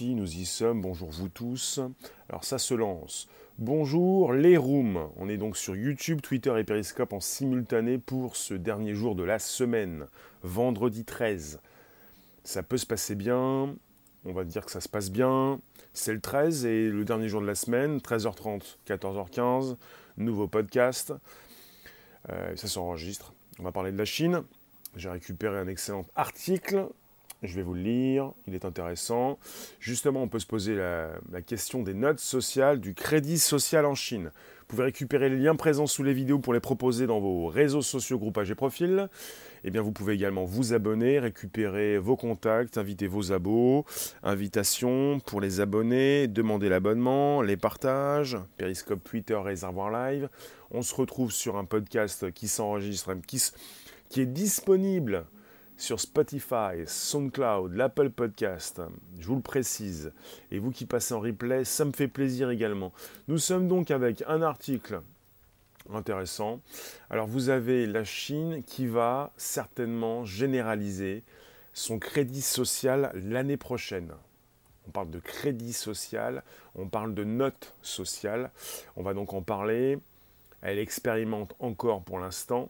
nous y sommes. Bonjour vous tous. Alors ça se lance. Bonjour les rooms. On est donc sur YouTube, Twitter et Periscope en simultané pour ce dernier jour de la semaine, vendredi 13. Ça peut se passer bien. On va dire que ça se passe bien. C'est le 13 et le dernier jour de la semaine, 13h30, 14h15, nouveau podcast. Euh, ça s'enregistre. On va parler de la Chine. J'ai récupéré un excellent article je vais vous le lire, il est intéressant. Justement, on peut se poser la, question des notes sociales, du crédit social en Chine. Vous pouvez récupérer les liens présents sous les vidéos pour les proposer dans vos réseaux sociaux, groupages et profils. Eh bien, vous pouvez également vous abonner, récupérer vos contacts, inviter vos abos, invitations pour les abonnés, demander l'abonnement, les partages, Periscope, Twitter, Réservoir Live. On se retrouve sur un podcast qui s'enregistre, qui est disponible sur Spotify, SoundCloud, l'Apple Podcast. Je vous le précise. Et vous qui passez en replay, ça me fait plaisir également. Nous sommes donc avec un article intéressant. Alors vous avez la Chine qui va certainement généraliser son crédit social l'année prochaine. On parle de crédit social, on parle de notes sociales. On va donc en parler. Elle expérimente encore pour l'instant.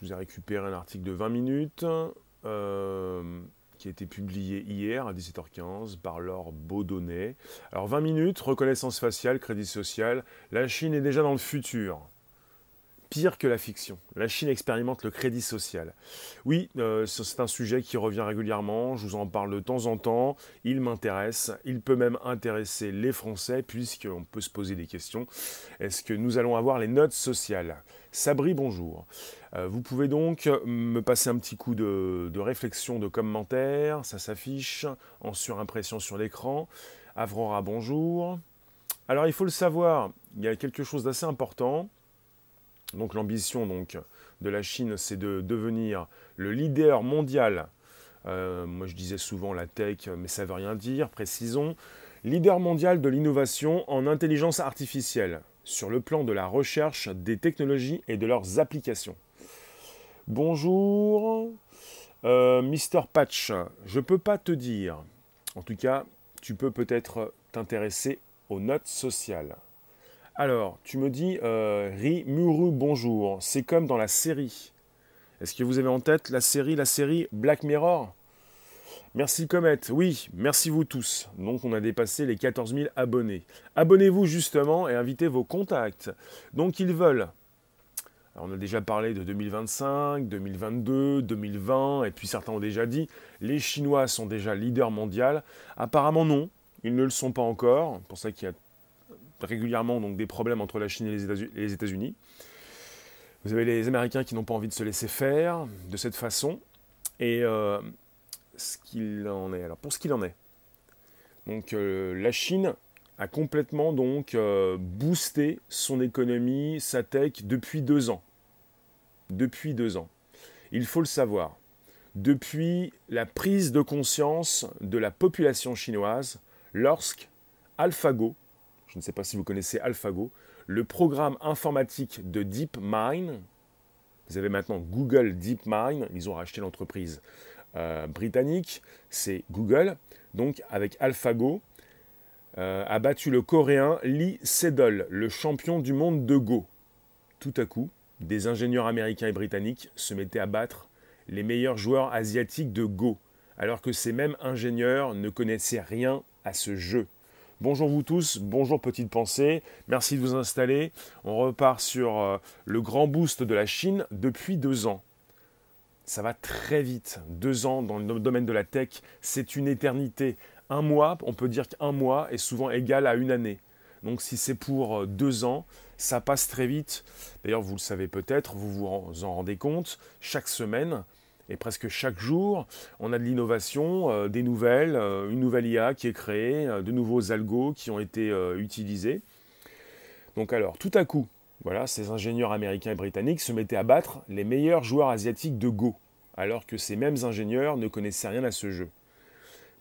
Je vous ai récupéré un article de 20 minutes euh, qui a été publié hier à 17h15 par Laure Baudonnet. Alors 20 minutes, reconnaissance faciale, crédit social. La Chine est déjà dans le futur. Pire que la fiction. La Chine expérimente le crédit social. Oui, euh, c'est un sujet qui revient régulièrement, je vous en parle de temps en temps, il m'intéresse, il peut même intéresser les Français, puisqu'on peut se poser des questions. Est-ce que nous allons avoir les notes sociales? Sabri, bonjour. Euh, vous pouvez donc me passer un petit coup de, réflexion, de commentaire. Ça s'affiche en surimpression sur l'écran. Avrora, bonjour. Alors, il faut le savoir, il y a quelque chose d'assez important. Donc, l'ambition de la Chine, c'est de devenir le leader mondial. Euh, moi, je disais souvent la tech, mais ça ne veut rien dire. Précisons. Leader mondial de l'innovation en intelligence artificielle sur le plan de la recherche des technologies et de leurs applications. Bonjour, euh, Mr. Patch, je peux pas te dire. En tout cas, tu peux peut-être t'intéresser aux notes sociales. Alors, tu me dis euh, Rimuru, bonjour. C'est comme dans la série. Est-ce que vous avez en tête la série, la série Black Mirror? Merci Comet, oui, merci vous tous. Donc on a dépassé les 14 000 abonnés. Abonnez-vous justement et invitez vos contacts. Donc ils veulent. on a déjà parlé de 2025, 2022, 2020, et puis certains ont déjà dit, les Chinois sont déjà leaders mondiaux. Apparemment non, ils ne le sont pas encore. C'est pour ça qu'il y a régulièrement des problèmes entre la Chine et les États-Unis. Vous avez les Américains qui n'ont pas envie de se laisser faire de cette façon. Et euh, ce qu'il en est. Alors pour ce qu'il en est, donc euh, la Chine a complètement donc euh, boosté son économie, sa tech depuis deux ans. Depuis deux ans. Il faut le savoir. Depuis la prise de conscience de la population chinoise, lorsque AlphaGo, je ne sais pas si vous connaissez AlphaGo, le programme informatique de DeepMind, vous avez maintenant Google DeepMind, ils ont racheté l'entreprise euh, britannique, c'est Google, donc avec AlphaGo, euh, a battu le coréen Lee Sedol, le champion du monde de Go. Tout à coup, des ingénieurs américains et britanniques se mettaient à battre les meilleurs joueurs asiatiques de Go, alors que ces mêmes ingénieurs ne connaissaient rien à ce jeu. Bonjour vous tous, bonjour petite pensée, merci de vous installer. On repart sur euh, le grand boost de la Chine depuis deux ans ça va très vite. Deux ans dans le domaine de la tech, c'est une éternité. Un mois, on peut dire qu'un mois est souvent égal à une année. Donc si c'est pour euh, deux ans, ça passe très vite. D'ailleurs, vous le savez peut-être, vous vous en rendez compte, chaque semaine et presque chaque jour, on a de l'innovation, euh, des nouvelles, euh, une nouvelle IA qui est créée, de nouveaux algos qui ont été utilisés. Donc alors, tout à coup, voilà, ces ingénieurs américains et britanniques se mettaient à battre les meilleurs joueurs asiatiques de Go, alors que ces mêmes ingénieurs ne connaissaient rien à ce jeu.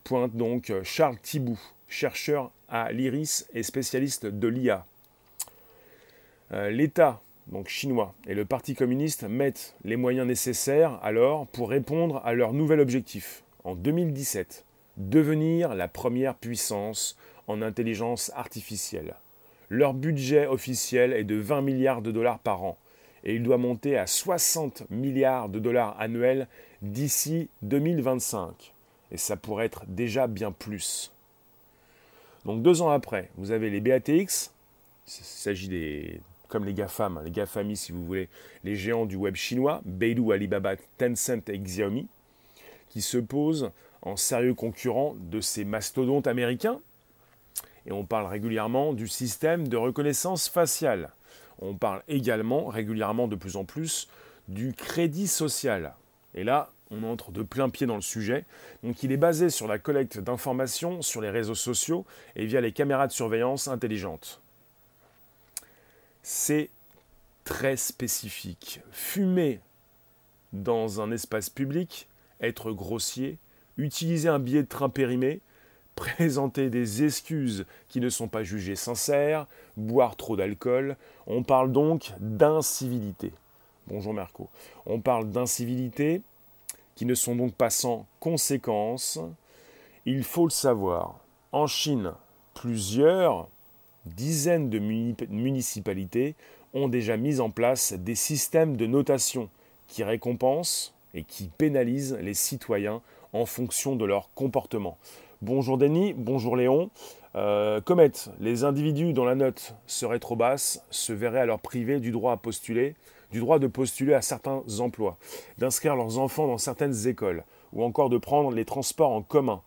Pointe donc Charles Thibou, chercheur à l'IRIS et spécialiste de l'IA. Euh, L'État, donc chinois, et le Parti communiste mettent les moyens nécessaires alors pour répondre à leur nouvel objectif. En 2017, devenir la première puissance en intelligence artificielle. Leur budget officiel est de 20 milliards de dollars par an et il doit monter à 60 milliards de dollars annuels d'ici 2025. Et ça pourrait être déjà bien plus. Donc deux ans après, vous avez les BATX, il s'agit des, comme les GAFAM, les GAFAMI si vous voulez, les géants du web chinois, Baidu, Alibaba, Tencent et Xiaomi, qui se posent en sérieux concurrent de ces mastodontes américains. Et on parle régulièrement du système de reconnaissance faciale. On parle également régulièrement de plus en plus du crédit social. Et là, on entre de plein pied dans le sujet. Donc il est basé sur la collecte d'informations sur les réseaux sociaux et via les caméras de surveillance intelligentes. C'est très spécifique. Fumer dans un espace public, être grossier, utiliser un billet de train périmé, présenter des excuses qui ne sont pas jugées sincères, boire trop d'alcool, on parle donc d'incivilité. Bonjour Merco. On parle d'incivilité qui ne sont donc pas sans conséquences. Il faut le savoir. En Chine, plusieurs dizaines de municipalités ont déjà mis en place des systèmes de notation qui récompensent et qui pénalisent les citoyens en fonction de leur comportement. Bonjour Denis, bonjour Léon. Euh, Comet, les individus dont la note serait trop basse se verraient alors privés du droit à postuler du droit de postuler à certains emplois, d'inscrire leurs enfants dans certaines écoles, ou encore de prendre les transports en commun.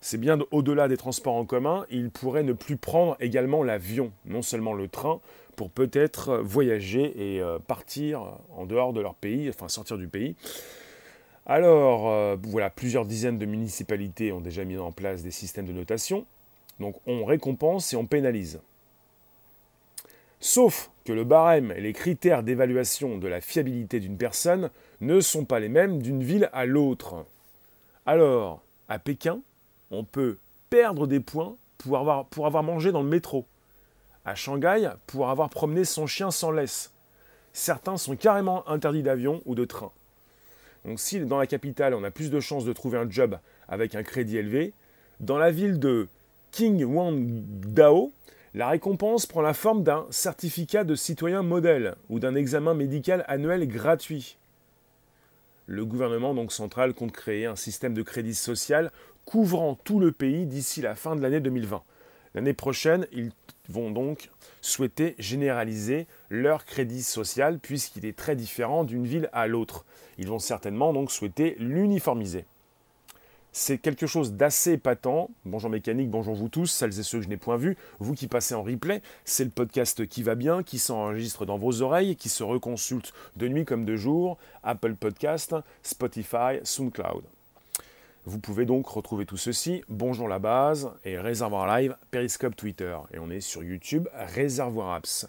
C'est bien au-delà des transports en commun, ils pourraient ne plus prendre également l'avion, non seulement le train, pour peut-être voyager et euh, partir en dehors de leur pays, enfin sortir du pays. Alors, euh, voilà, plusieurs dizaines de municipalités ont déjà mis en place des systèmes de notation. Donc on récompense et on pénalise. Sauf que le barème et les critères d'évaluation de la fiabilité d'une personne ne sont pas les mêmes d'une ville à l'autre. Alors, à Pékin, on peut perdre des points pour avoir, pour avoir mangé dans le métro. À Shanghai, pour avoir promené son chien sans laisse. Certains sont carrément interdits d'avion ou de train. Donc si dans la capitale, on a plus de chances de trouver un job avec un crédit élevé, dans la ville de Qinghuangdao, la récompense prend la forme d'un certificat de citoyen modèle ou d'un examen médical annuel gratuit. Le gouvernement donc central compte créer un système de crédit social couvrant tout le pays d'ici la fin de l'année 2020. L'année prochaine, ils vont donc souhaiter généraliser leur crédit social puisqu'il est très différent d'une ville à l'autre. Ils vont certainement donc souhaiter l'uniformiser c'est quelque chose d'assez épatant. Bonjour mécanique, bonjour vous tous, celles et ceux que je n'ai point vus, vous qui passez en replay, c'est le podcast qui va bien, qui s'enregistre dans vos oreilles, qui se reconsulte de nuit comme de jour, Apple Podcast, Spotify, SoundCloud. Vous pouvez donc retrouver tout ceci, Bonjour la base et Réservoir Live, Periscope Twitter. Et on est sur YouTube, Réservoir Apps.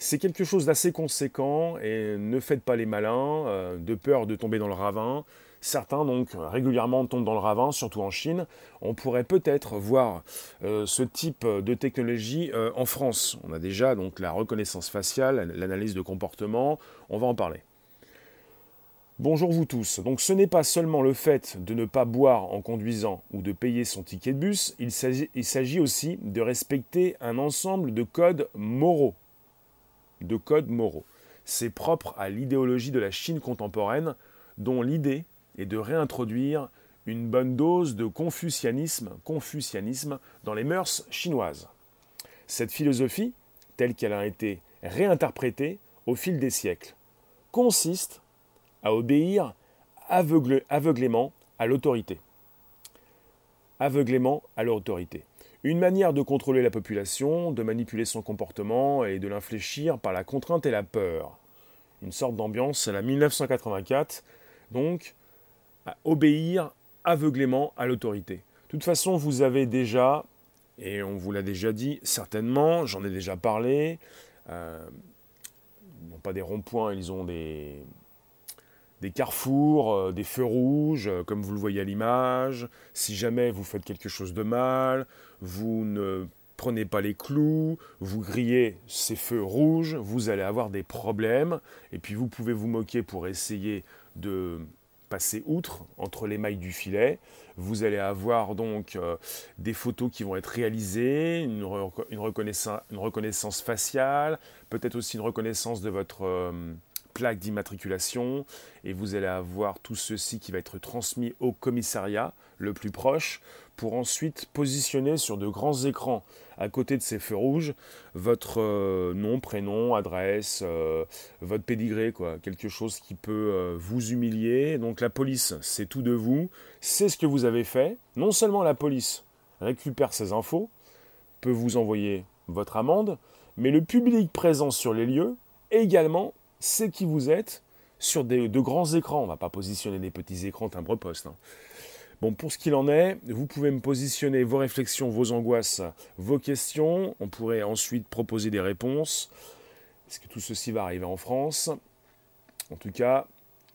C'est quelque chose d'assez conséquent et ne faites pas les malins, euh, de peur de tomber dans le ravin. Certains donc régulièrement tombent dans le ravin, surtout en Chine. On pourrait peut-être voir euh, ce type de technologie euh, en France. On a déjà donc la reconnaissance faciale, l'analyse de comportement. On va en parler. Bonjour vous tous. Donc ce n'est pas seulement le fait de ne pas boire en conduisant ou de payer son ticket de bus, il s'agit aussi de respecter un ensemble de codes moraux. De codes moraux. C'est propre à l'idéologie de la Chine contemporaine, dont l'idée et de réintroduire une bonne dose de confucianisme, confucianisme dans les mœurs chinoises. Cette philosophie, telle qu'elle a été réinterprétée au fil des siècles, consiste à obéir aveuglément à l'autorité. Aveuglément à l'autorité. Une manière de contrôler la population, de manipuler son comportement et de l'infléchir par la contrainte et la peur. Une sorte d'ambiance à la 1984, donc, à obéir aveuglément à l'autorité. De toute façon, vous avez déjà, et on vous l'a déjà dit certainement, j'en ai déjà parlé, euh, n'ont pas des ronds-points, ils ont des, des carrefours, euh, des feux rouges, euh, comme vous le voyez à l'image. Si jamais vous faites quelque chose de mal, vous ne prenez pas les clous, vous grillez ces feux rouges, vous allez avoir des problèmes. Et puis vous pouvez vous moquer pour essayer de passer outre, entre les mailles du filet. Vous allez avoir donc euh, des photos qui vont être réalisées, une, reconnaissance, une reconnaissance, faciale, peut-être aussi une reconnaissance de votre plaque d'immatriculation, et vous allez avoir tout ceci qui va être transmis au commissariat le plus proche pour ensuite positionner sur de grands écrans à côté de ces feux rouges votre euh, nom, prénom, adresse, euh, votre pédigré, quoi, quelque chose qui peut euh, vous humilier. Donc la police, c'est tout de vous, c'est ce que vous avez fait. Non seulement la police récupère ces infos, peut vous envoyer votre amende, mais le public présent sur les lieux également sait qui vous êtes sur de grands écrans. On ne va pas positionner des petits écrans timbre-poste. Hein. Bon, pour ce qu'il en est, vous pouvez me positionner vos réflexions, vos angoisses, vos questions. On pourrait ensuite proposer des réponses. Est-ce que tout ceci va arriver en France? En tout cas,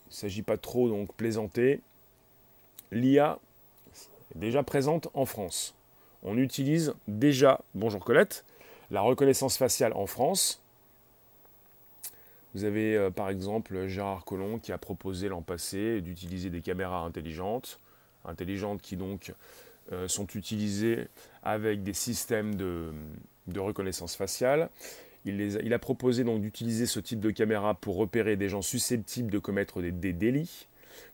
il ne s'agit pas trop donc plaisanter. L'IA est déjà présente en France. On utilise déjà, bonjour Colette, la reconnaissance faciale en France. Vous avez euh, par exemple Gérard Collomb qui a proposé l'an passé d'utiliser des caméras intelligentes intelligentes qui donc euh, sont utilisées avec des systèmes de, reconnaissance faciale. Il, a, proposé donc d'utiliser ce type de caméra pour repérer des gens susceptibles de commettre des, délits.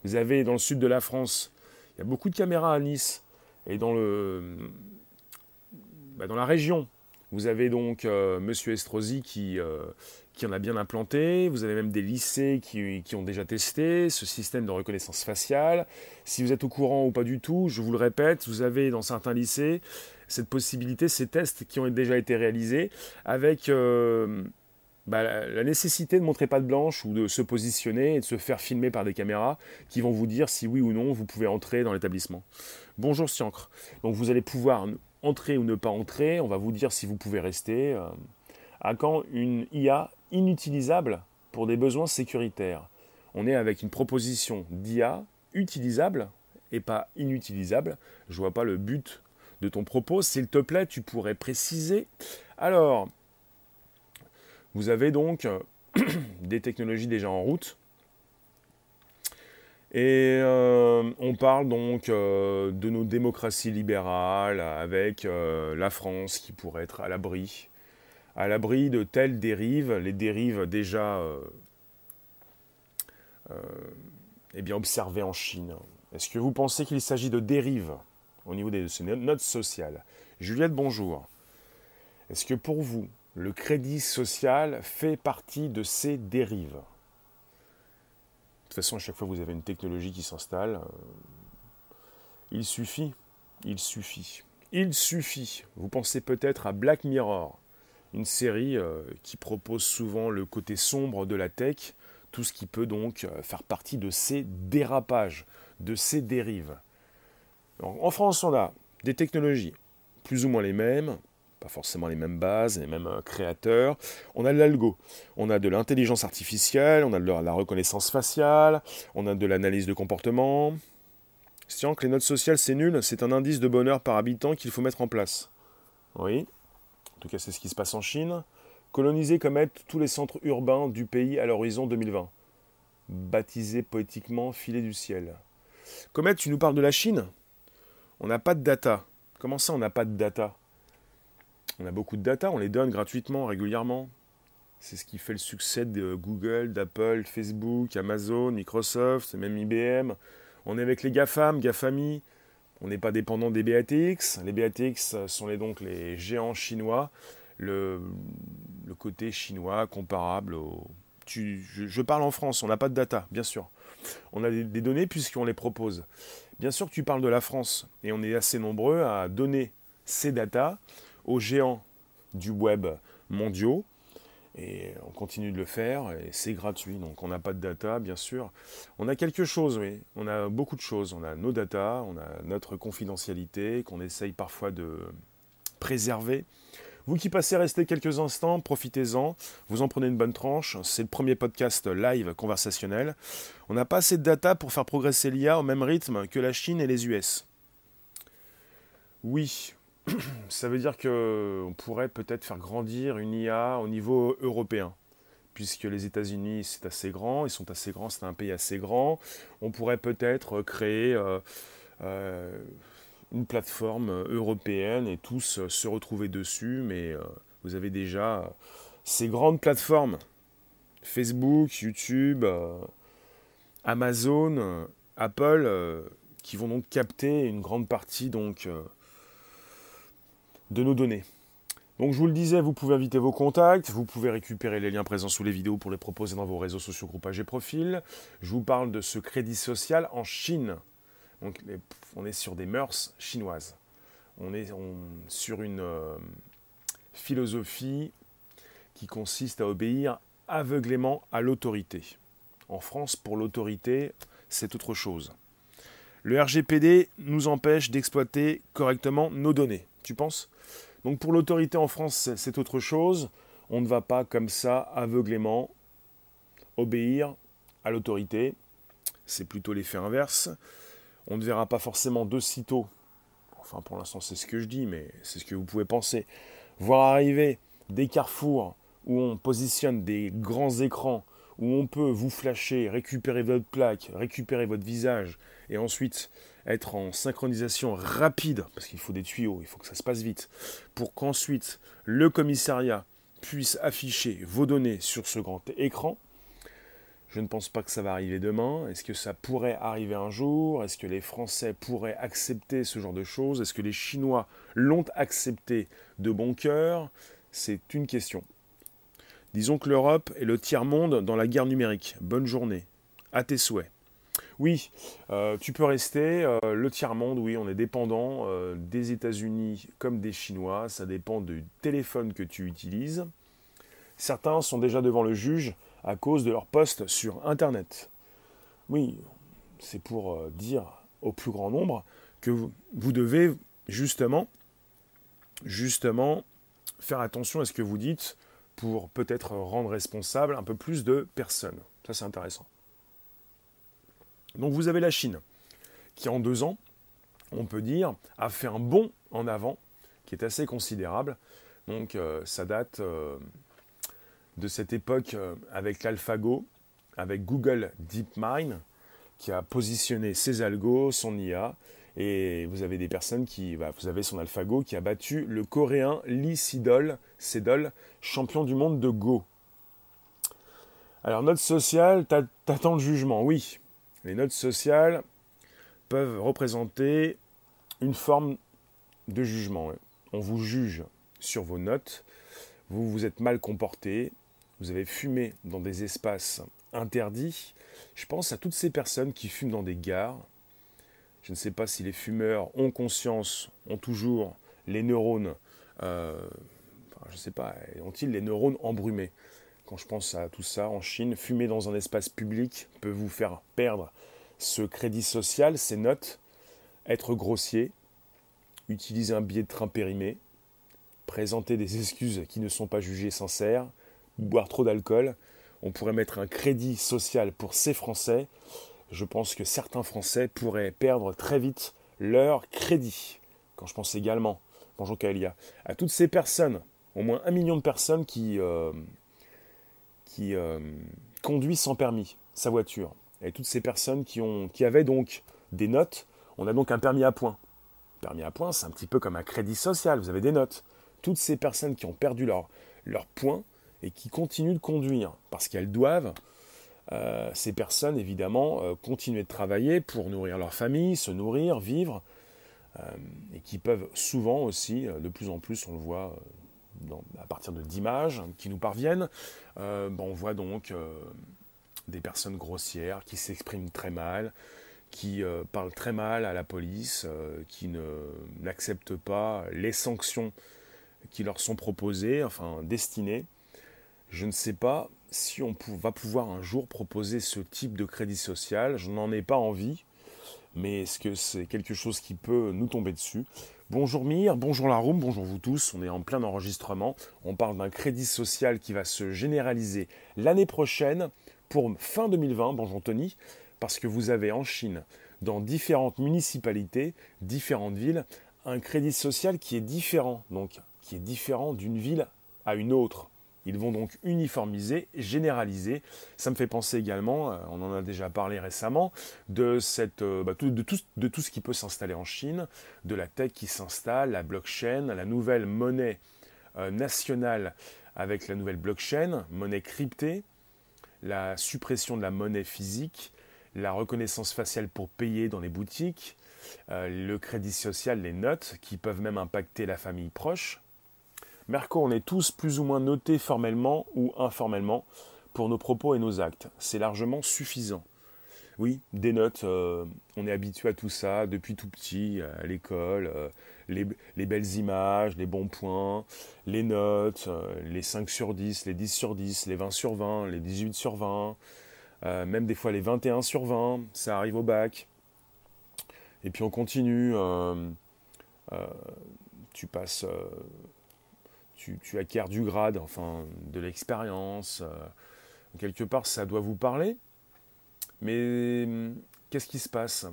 Vous avez dans le sud de la France, il y a beaucoup de caméras à Nice et dans, le, bah, dans la région. Vous avez donc euh, Monsieur Estrosi qui, qui en a bien implanté. Vous avez même des lycées qui, ont déjà testé ce système de reconnaissance faciale. Si vous êtes au courant ou pas du tout, je vous le répète, vous avez dans certains lycées cette possibilité, ces tests qui ont déjà été réalisés avec euh, bah, la nécessité de montrer patte blanche ou de se positionner et de se faire filmer par des caméras qui vont vous dire si oui ou non vous pouvez entrer dans l'établissement. Bonjour Siancre. Donc vous allez pouvoir entrer ou ne pas entrer. On va vous dire si vous pouvez rester. Euh, à quand une IA inutilisable pour des besoins sécuritaires. On est avec une proposition d'IA utilisable et pas inutilisable. Je vois pas le but de ton propos. S'il te plaît, tu pourrais préciser. Alors, vous avez donc des technologies déjà en route. Et euh, on parle donc euh, de nos démocraties libérales avec euh, la France qui pourrait être à l'abri à l'abri de telles dérives, les dérives déjà euh, euh, eh bien observées en Chine. Est-ce que vous pensez qu'il s'agit de dérives au niveau des, de notes sociales? Juliette, bonjour. Est-ce que pour vous, le crédit social fait partie de ces dérives? De toute façon, à chaque fois vous avez une technologie qui s'installe, euh, il suffit, il suffit, il suffit. Vous pensez peut-être à Black Mirror une série euh, qui propose souvent le côté sombre de la tech, tout ce qui peut donc euh, faire partie de ces dérapages, de ces dérives. en France, on a des technologies plus ou moins les mêmes, pas forcément les mêmes bases, les mêmes euh, créateurs. On a de l'algo, on a de l'intelligence artificielle, on a de la reconnaissance faciale, on a de l'analyse de comportement. Sciant que les notes sociales c'est nul, c'est un indice de bonheur par habitant qu'il faut mettre en place. Oui, tout cas c'est ce qui se passe en Chine, coloniser comète tous les centres urbains du pays à l'horizon 2020. Baptisé poétiquement filet du ciel. Comet, tu nous parles de la Chine On n'a pas de data. Comment ça on n'a pas de data? On a beaucoup de data, on les donne gratuitement, régulièrement. C'est ce qui fait le succès de Google, d'Apple, Facebook, Amazon, Microsoft, même IBM. On est avec les GAFAM, GAFAMI, on n'est pas dépendant des BATX. Les BATX sont les, donc les géants chinois. Le, côté chinois comparable au... je, parle en France, on n'a pas de data, bien sûr. On a des, des données puisqu'on les propose. Bien sûr que tu parles de la France et on est assez nombreux à donner ces datas aux géants du web mondiaux et on continue de le faire et c'est gratuit. Donc on n'a pas de data, bien sûr. On a quelque chose, oui. On a beaucoup de choses. On a nos data, on a notre confidentialité qu'on essaye parfois de préserver. Vous qui passez rester quelques instants, profitez-en. Vous en prenez une bonne tranche. C'est le premier podcast live conversationnel. On n'a pas assez de data pour faire progresser l'IA au même rythme que la Chine et les US. Oui, ça veut dire qu'on pourrait peut-être faire grandir une IA au niveau européen. puisque les États-Unis, c'est assez grand, ils sont assez grands, c'est un pays assez grand. On pourrait peut-être créer une plateforme européenne et tous se retrouver dessus, mais vous avez déjà ces grandes plateformes, Facebook, YouTube, Amazon, Apple, qui vont donc capter une grande partie donc, de nos données. Donc je vous le disais, vous pouvez inviter vos contacts, vous pouvez récupérer les liens présents sous les vidéos pour les proposer dans vos réseaux sociaux, groupages et profils. Je vous parle de ce crédit social en Chine. Donc on est sur des mœurs chinoises. On est sur une euh, philosophie qui consiste à obéir aveuglément à l'autorité. En France, pour l'autorité, c'est autre chose. Le RGPD nous empêche d'exploiter correctement nos données. Tu penses? Donc pour l'autorité en France, c'est autre chose. On ne va pas comme ça aveuglément obéir à l'autorité. C'est plutôt l'effet inverse. On ne verra pas forcément de sitôt, enfin pour l'instant c'est ce que je dis, mais c'est ce que vous pouvez penser, voir arriver des carrefours où on positionne des grands écrans, où on peut vous flasher, récupérer votre plaque, récupérer votre visage, et ensuite être en synchronisation rapide, parce qu'il faut des tuyaux, il faut que ça se passe vite, pour qu'ensuite le commissariat puisse afficher vos données sur ce grand écran. Je ne pense pas que ça va arriver demain. Est-ce que ça pourrait arriver un jour? Est-ce que les Français pourraient accepter ce genre de choses? Est-ce que les Chinois l'ont accepté de bon cœur? C'est une question. Disons que l'Europe est le tiers-monde dans la guerre numérique. Bonne journée. À tes souhaits. Oui, euh, tu peux rester. Euh, le tiers-monde, oui, on est dépendant euh, des États-Unis comme des Chinois. Ça dépend du téléphone que tu utilises. Certains sont déjà devant le juge à cause de leur poste sur Internet. Oui, c'est pour dire au plus grand nombre que vous, devez justement faire attention à ce que vous dites pour peut-être rendre responsable un peu plus de personnes. Ça, c'est intéressant. Donc vous avez la Chine, qui en deux ans, on peut dire, a fait un bond en avant qui est assez considérable. Donc euh, ça date euh, de cette époque euh, avec l'AlphaGo, avec Google DeepMind, qui a positionné ses algos, son IA, et vous avez des personnes qui, bah, vous avez son AlphaGo qui a battu le Coréen Lee Sedol, Sedol, champion du monde de Go. Alors note sociale, t'attends le jugement, oui. Les notes sociales peuvent représenter une forme de jugement. On vous juge sur vos notes, vous vous êtes mal comporté, vous avez fumé dans des espaces interdits. Je pense à toutes ces personnes qui fument dans des gares. Je ne sais pas si les fumeurs ont conscience, ont toujours les neurones, euh, je ne sais pas, ont-ils les neurones embrumés? Quand je pense à tout ça en Chine, fumer dans un espace public peut vous faire perdre ce crédit social, ces notes, être grossier, utiliser un billet de train périmé, présenter des excuses qui ne sont pas jugées sincères, boire trop d'alcool. On pourrait mettre un crédit social pour ces Français. Je pense que certains Français pourraient perdre très vite leur crédit. Quand je pense également, bonjour Kaelia, à toutes ces personnes, au moins un million de personnes qui, euh, qui euh, conduit sans permis sa voiture. Et toutes ces personnes qui, ont, qui avaient donc des notes, on a donc un permis à point. Permis à point, c'est un petit peu comme un crédit social, vous avez des notes. Toutes ces personnes qui ont perdu leur, leur point et qui continuent de conduire parce qu'elles doivent, euh, ces personnes évidemment euh, continuer de travailler pour nourrir leur famille, se nourrir, vivre, et qui peuvent souvent aussi, de plus en plus on le voit à partir d'images qui nous parviennent, euh, on voit donc euh, des personnes grossières qui s'expriment très mal, qui euh, parlent très mal à la police, qui n'acceptent pas les sanctions qui leur sont proposées, enfin destinées. Je ne sais pas si on va pouvoir un jour proposer ce type de crédit social. Je n'en ai pas envie, mais est-ce que c'est quelque chose qui peut nous tomber dessus? Bonjour Mire, bonjour la room, bonjour vous tous. On est en plein enregistrement. On parle d'un crédit social qui va se généraliser l'année prochaine pour fin 2020. Bonjour Tony, parce que vous avez en Chine, dans différentes municipalités, différentes villes, un crédit social qui est différent, donc qui est différent d'une ville à une autre. Ils vont donc uniformiser, généraliser. Ça me fait penser également, euh, on en a déjà parlé récemment, euh, bah, de tout ce qui peut s'installer en Chine, de la tech qui s'installe, la blockchain, la nouvelle monnaie euh, nationale avec la nouvelle blockchain, monnaie cryptée, la suppression de la monnaie physique, la reconnaissance faciale pour payer dans les boutiques, le crédit social, les notes, qui peuvent même impacter la famille proche, Merco, on est tous plus ou moins notés formellement ou informellement pour nos propos et nos actes. C'est largement suffisant. Oui, des notes, euh, on est habitué à tout ça depuis tout petit, à l'école, euh, les, belles images, les bons points, les notes, euh, les 5 sur 10, les 10 sur 10, les 20 sur 20, les 18 sur 20, même des fois les 21 sur 20, ça arrive au bac. Et puis on continue, tu passes tu, acquiers du grade, enfin de l'expérience. Euh, quelque part, ça doit vous parler. Mais hum, qu'est-ce qui se passe?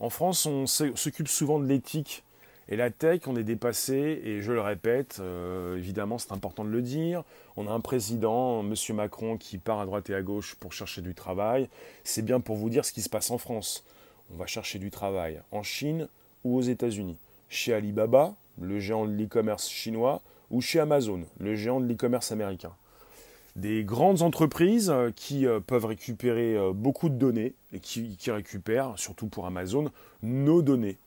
En France, on s'occupe souvent de l'éthique. Et la tech, on est dépassé, et je le répète, euh, évidemment c'est important de le dire, on a un président, M. Macron, qui part à droite et à gauche pour chercher du travail. C'est bien pour vous dire ce qui se passe en France. On va chercher du travail en Chine ou aux États-Unis. Chez Alibaba, le géant de l'e-commerce chinois, ou chez Amazon, le géant de l'e-commerce américain. Des grandes entreprises euh, qui euh, peuvent récupérer euh, beaucoup de données et qui, récupèrent, surtout pour Amazon, nos données.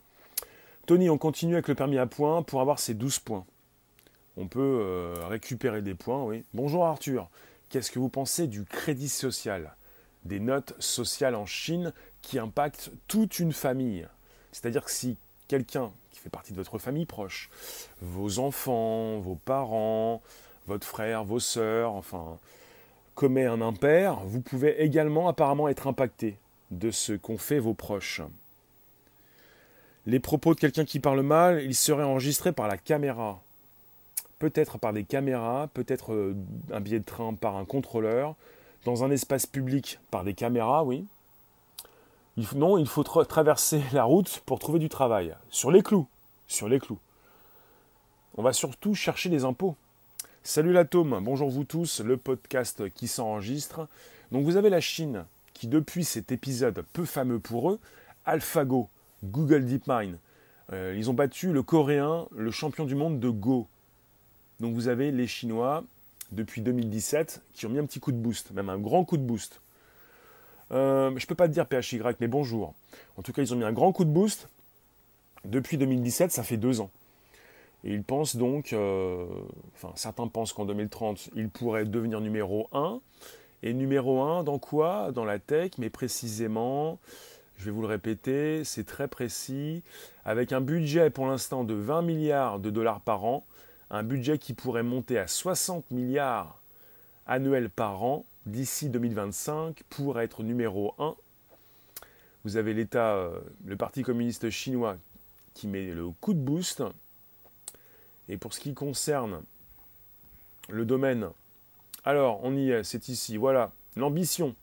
Tony, on continue avec le permis à points pour avoir ces 12 points. On peut récupérer des points, oui. Bonjour Arthur, qu'est-ce que vous pensez du crédit social? Des notes sociales en Chine qui impactent toute une famille. C'est-à-dire que si quelqu'un fait partie de votre famille proche, vos enfants, vos parents, votre frère, vos sœurs, enfin, commet un impair, vous pouvez également apparemment être impacté de ce qu'ont fait vos proches. Les propos de quelqu'un qui parle mal, ils seraient enregistrés par la caméra. Peut-être par des caméras, peut-être euh, un billet de train par un contrôleur, dans un espace public par des caméras, oui, non, il faut traverser la route pour trouver du travail. Sur les clous. Sur les clous. On va surtout chercher des impôts. Salut l'atome, bonjour vous tous, le podcast qui s'enregistre. Donc vous avez la Chine qui depuis cet épisode peu fameux pour eux, AlphaGo, Google DeepMind, euh, ils ont battu le Coréen, le champion du monde de Go. Donc vous avez les Chinois depuis 2017 qui ont mis un petit coup de boost, même un grand coup de boost. Euh, je peux pas te dire PHY, mais bonjour. En tout cas, ils ont mis un grand coup de boost. Depuis 2017, ça fait deux ans. Et ils pensent donc, euh, enfin certains pensent qu'en 2030, ils pourraient devenir numéro 1. Et numéro 1 dans quoi? Dans la tech, mais précisément, je vais vous le répéter, c'est très précis, avec un budget pour l'instant de 20 milliards de dollars par an, un budget qui pourrait monter à 60 milliards annuels par an d'ici 2025 pour être numéro 1. Vous avez l'État, euh, le Parti communiste chinois qui met le coup de boost. Et pour ce qui concerne le domaine, alors on y est, c'est ici, voilà, l'ambition,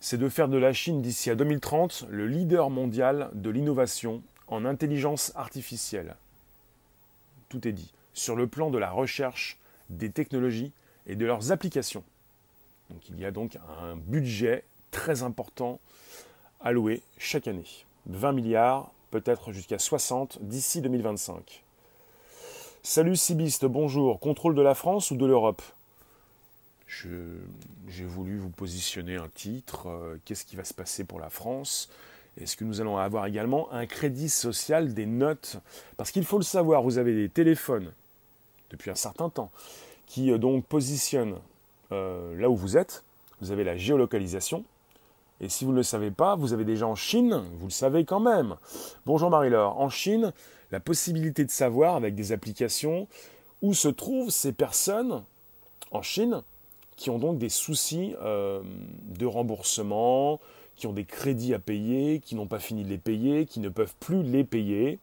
c'est de faire de la Chine d'ici à 2030 le leader mondial de l'innovation en intelligence artificielle. Tout est dit. Sur le plan de la recherche, des technologies et de leurs applications. Donc il y a donc un budget très important alloué chaque année. 20 milliards, peut-être jusqu'à 60 d'ici 2025. Salut Sibiste, bonjour. Contrôle de la France ou de l'Europe? J'ai voulu vous positionner un titre. Euh, qu'est-ce qui va se passer pour la France? Est-ce que nous allons avoir également un crédit social des notes? Parce qu'il faut le savoir, vous avez des téléphones depuis un certain temps qui euh, donc positionnent euh, là où vous êtes, vous avez la géolocalisation. Et si vous ne le savez pas, vous avez déjà en Chine, vous le savez quand même. Bonjour Marie-Laure. En Chine, la possibilité de savoir avec des applications où se trouvent ces personnes en Chine qui ont donc des soucis euh, de remboursement, qui ont des crédits à payer, qui n'ont pas fini de les payer, qui ne peuvent plus les payer.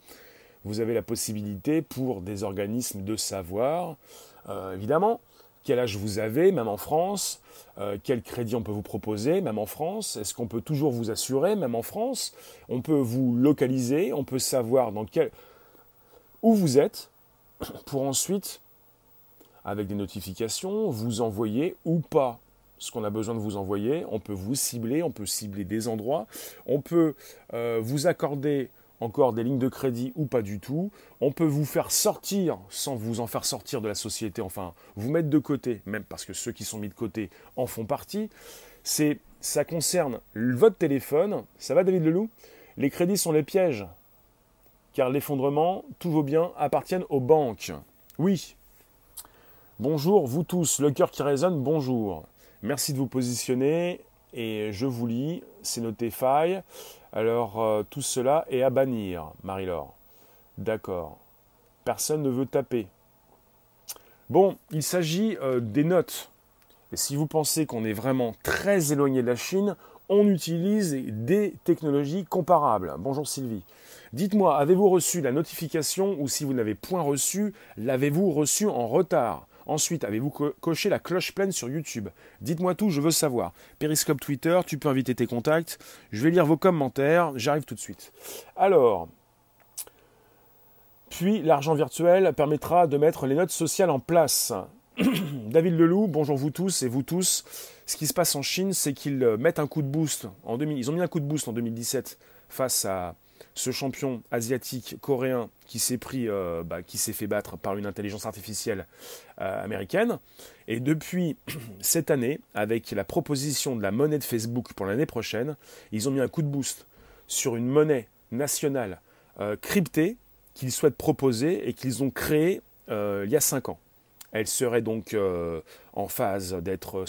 Vous avez la possibilité pour des organismes de savoir, euh, évidemment, quel âge vous avez, même en France, euh, quel crédit on peut vous proposer, même en France, est-ce qu'on peut toujours vous assurer, même en France, on peut vous localiser, on peut savoir dans quel... où vous êtes, pour ensuite avec des notifications, vous envoyer ou pas ce qu'on a besoin de vous envoyer. On peut vous cibler, on peut cibler des endroits, on peut euh, vous accorder encore des lignes de crédit ou pas du tout. On peut vous faire sortir sans vous en faire sortir de la société, enfin vous mettre de côté, même parce que ceux qui sont mis de côté en font partie. C'est, ça concerne votre téléphone. Ça va David Leloup? Les crédits sont les pièges, car l'effondrement, tous vos biens appartiennent aux banques. Oui. Bonjour, vous tous, le cœur qui résonne, bonjour. Merci de vous positionner et je vous lis, c'est noté faille. Alors euh, tout cela est à bannir, Marie-Laure. D'accord. Personne ne veut taper. Bon, il s'agit euh, des notes. Et si vous pensez qu'on est vraiment très éloigné de la Chine, on utilise des technologies comparables. Bonjour Sylvie. Dites-moi, avez-vous reçu la notification ou si vous n'avez point reçu, l'avez-vous reçu en retard? Ensuite, avez-vous coché la cloche pleine sur YouTube? Dites-moi tout, je veux savoir. Periscope Twitter, tu peux inviter tes contacts. Je vais lire vos commentaires, j'arrive tout de suite. Alors, puis l'argent virtuel permettra de mettre les notes sociales en place. David Leloup, bonjour vous tous et vous tous. Ce qui se passe en Chine, c'est qu'ils mettent un coup de boost. En 2000, ils ont mis un coup de boost en 2017 face à ce champion asiatique coréen qui s'est pris, euh, bah, qui s'est fait battre par une intelligence artificielle euh, américaine. Et depuis cette année, avec la proposition de la monnaie de Facebook pour l'année prochaine, ils ont mis un coup de boost sur une monnaie nationale euh, cryptée qu'ils souhaitent proposer et qu'ils ont créée il y a cinq ans. Elle serait donc en phase d'être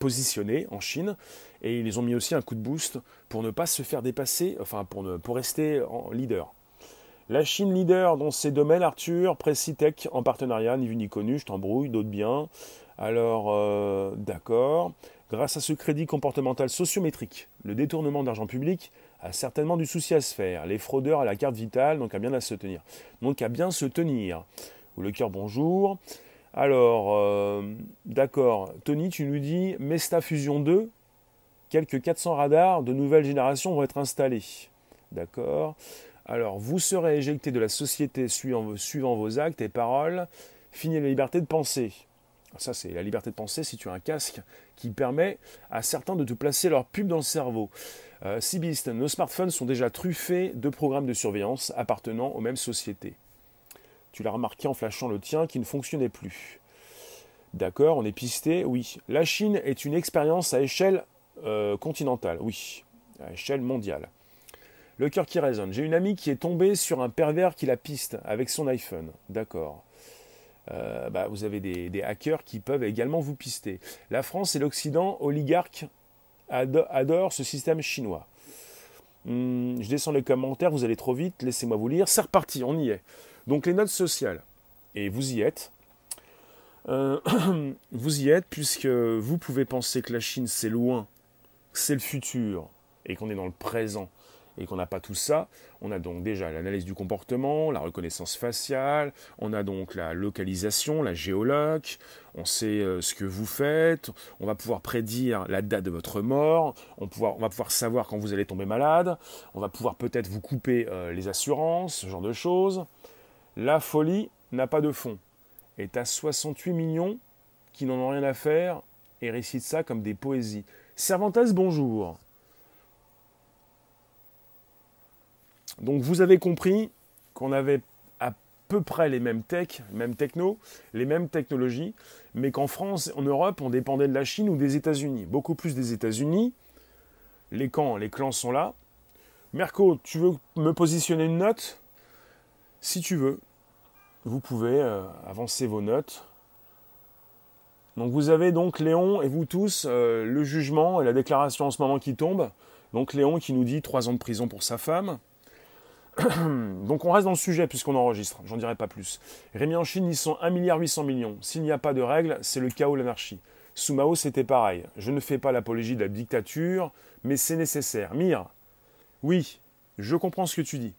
positionnée en Chine et ils ont mis aussi un coup de boost pour ne pas se faire dépasser, enfin pour, ne, pour rester en leader. La Chine leader dans ces domaines, Arthur, Tech en partenariat, ni vu ni connu, je t'embrouille, d'autres biens. Alors, euh, d'accord. Grâce à ce crédit comportemental sociométrique, le détournement d'argent public a certainement du souci à se faire. Les fraudeurs à la carte vitale, donc à bien à se tenir. Donc à bien se tenir. Ou le cœur bonjour. Alors, euh, d'accord. Tony, tu nous dis Mesta Fusion 2, quelques 400 radars de nouvelle génération vont être installés. D'accord Alors, vous serez éjecté de la société suivant, vos actes et paroles. Fini la liberté de penser. Ça, c'est la liberté de penser si tu as un casque qui permet à certains de te placer leur pub dans le cerveau. Euh, Sibist, nos smartphones sont déjà truffés de programmes de surveillance appartenant aux mêmes sociétés. Tu l'as remarqué en flashant le tien qui ne fonctionnait plus. D'accord, on est pisté, oui. La Chine est une expérience à échelle euh, continentale, oui, à échelle mondiale. Le cœur qui résonne. J'ai une amie qui est tombée sur un pervers qui la piste avec son iPhone. D'accord. Euh, bah, vous avez des, hackers qui peuvent également vous pister. La France et l'Occident oligarques adorent ce système chinois. Hmm, je descends les commentaires, vous allez trop vite, laissez-moi vous lire. C'est reparti, on y est. Donc les notes sociales. Et vous y êtes. Euh, vous y êtes puisque vous pouvez penser que la Chine c'est loin c'est le futur et qu'on est dans le présent et qu'on n'a pas tout ça, on a donc déjà l'analyse du comportement, la reconnaissance faciale, on a donc la localisation, la géoloc, on sait euh, ce que vous faites, on va pouvoir prédire la date de votre mort, on, va pouvoir savoir quand vous allez tomber malade, on va pouvoir peut-être vous couper euh, les assurances, ce genre de choses. La folie n'a pas de fond. Et à 68 millions qui n'en ont rien à faire et récitent ça comme des poésies. Cervantes, bonjour. Donc vous avez compris qu'on avait à peu près les mêmes tech, mêmes techno, les mêmes technologies, mais qu'en France, en Europe, on dépendait de la Chine ou des États-Unis. Beaucoup plus des États-Unis. Les camps, les clans sont là. Merco, tu veux me positionner une note? Si tu veux, vous pouvez euh, avancer vos notes. Donc vous avez donc Léon et vous tous euh, le jugement et la déclaration en ce moment qui tombe. Donc Léon qui nous dit trois ans de prison pour sa femme. donc on reste dans le sujet puisqu'on enregistre, j'en dirai pas plus. Rémi en Chine, ils sont 1,8 milliard millions. S'il n'y a pas de règles, c'est le chaos, l'anarchie. Sous Mao, c'était pareil. Je ne fais pas l'apologie de la dictature, mais c'est nécessaire. Mire, oui, je comprends ce que tu dis.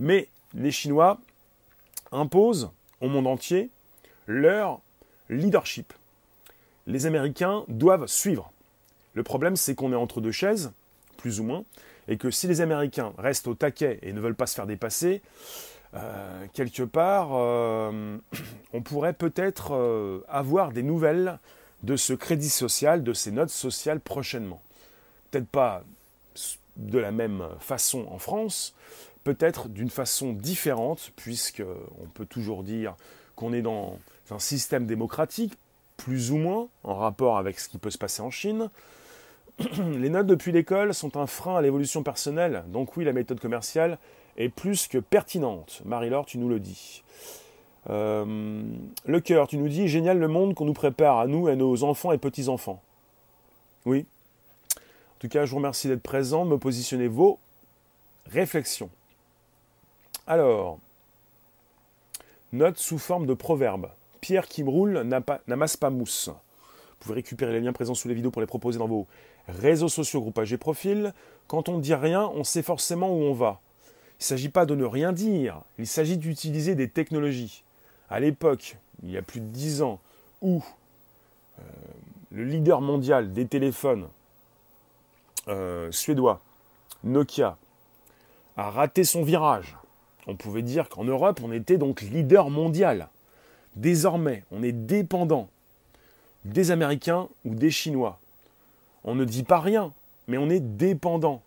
Mais les Chinois imposent au monde entier leur leadership les Américains doivent suivre. Le problème, c'est qu'on est entre deux chaises, plus ou moins, et que si les Américains restent au taquet et ne veulent pas se faire dépasser, euh, quelque part, on pourrait peut-être avoir des nouvelles de ce crédit social, de ces notes sociales prochainement. Peut-être pas de la même façon en France, peut-être d'une façon différente, puisque on peut toujours dire qu'on est dans un système démocratique, plus ou moins, en rapport avec ce qui peut se passer en Chine. Les notes depuis l'école sont un frein à l'évolution personnelle, donc oui, la méthode commerciale est plus que pertinente. Marie-Laure, tu nous le dis. Euh, le cœur, tu nous dis, génial le monde qu'on nous prépare à nous et à nos enfants et petits-enfants. Oui. En tout cas, je vous remercie d'être présent, me positionner vos réflexions. Alors, note sous forme de proverbe. Pierre roule n'amasse pas mousse. Vous pouvez récupérer les liens présents sous les vidéos pour les proposer dans vos réseaux sociaux, groupages et profils. Quand on ne dit rien, on sait forcément où on va. Il ne s'agit pas de ne rien dire, il s'agit d'utiliser des technologies. À l'époque, il y a plus de dix ans, où euh, le leader mondial des téléphones euh, suédois, Nokia, a raté son virage, on pouvait dire qu'en Europe, on était donc leader mondial. Désormais, on est dépendant des Américains ou des Chinois. On ne dit pas rien, mais on est dépendant.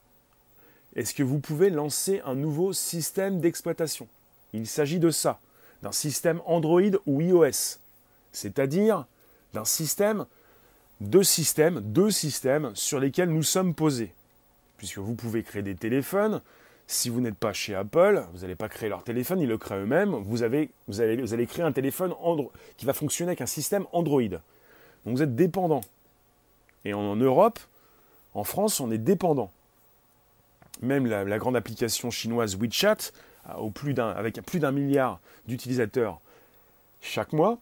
Est-ce que vous pouvez lancer un nouveau système d'exploitation? Il s'agit de ça, d'un système Android ou iOS, c'est-à-dire d'un système, deux systèmes, deux systèmes sur lesquels nous sommes posés. Puisque vous pouvez créer des téléphones, si vous n'êtes pas chez Apple, vous n'allez pas créer leur téléphone, ils le créent eux-mêmes, vous, avez, vous, allez, vous allez créer un téléphone qui va fonctionner avec un système Android. Donc vous êtes dépendant. Et en, Europe, en France, on est dépendant. Même la, grande application chinoise WeChat, au plus avec plus d'un milliard d'utilisateurs chaque mois,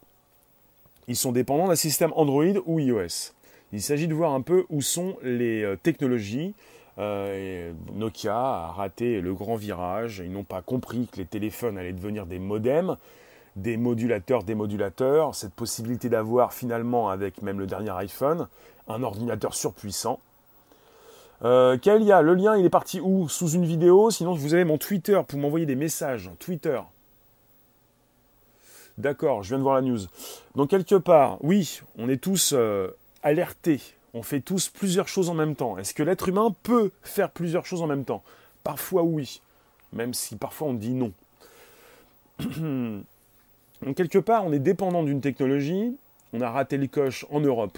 ils sont dépendants d'un système Android ou iOS. Il s'agit de voir un peu où sont les euh, technologies, euh, Nokia a raté le grand virage. Ils n'ont pas compris que les téléphones allaient devenir des modems, des modulateurs, des modulateurs. Cette possibilité d'avoir finalement, avec même le dernier iPhone, un ordinateur surpuissant. Euh, a le lien il est parti où? Sous une vidéo, sinon vous avez mon Twitter pour m'envoyer des messages. Twitter. D'accord, je viens de voir la news. Donc quelque part, oui, on est tous euh, alertés on fait tous plusieurs choses en même temps. Est-ce que l'être humain peut faire plusieurs choses en même temps? Parfois oui, même si parfois on dit non. Donc quelque part, on est dépendant d'une technologie. On a raté le coche en Europe.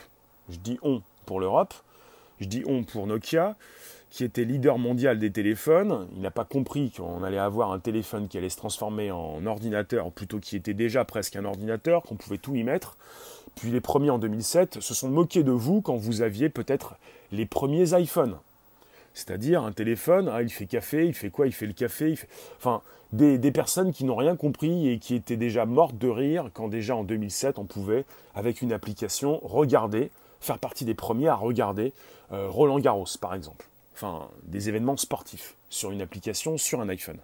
Je dis on pour l'Europe. Je dis on pour Nokia, qui était leader mondial des téléphones. Il n'a pas compris qu'on allait avoir un téléphone qui allait se transformer en ordinateur, plutôt qui était déjà presque un ordinateur, qu'on pouvait tout y mettre. Puis les premiers en 2007 se sont moqués de vous quand vous aviez peut-être les premiers iPhones. C'est-à-dire un téléphone, ah, il fait café, il fait quoi Il fait le café. Enfin, des, personnes qui n'ont rien compris et qui étaient déjà mortes de rire quand déjà en 2007 on pouvait, avec une application, regarder, faire partie des premiers à regarder euh, Roland Garros par exemple. Enfin, des événements sportifs sur une application, sur un iPhone.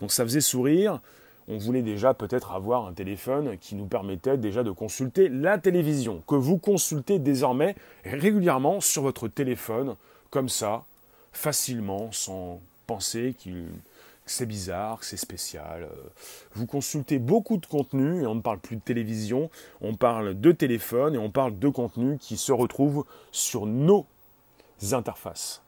Donc ça faisait sourire on voulait déjà peut-être avoir un téléphone qui nous permettait déjà de consulter la télévision, que vous consultez désormais régulièrement sur votre téléphone, comme ça, facilement, sans penser que c'est bizarre, que c'est spécial. Vous consultez beaucoup de contenu, et on ne parle plus de télévision, on parle de téléphone et on parle de contenu qui se retrouve sur nos interfaces.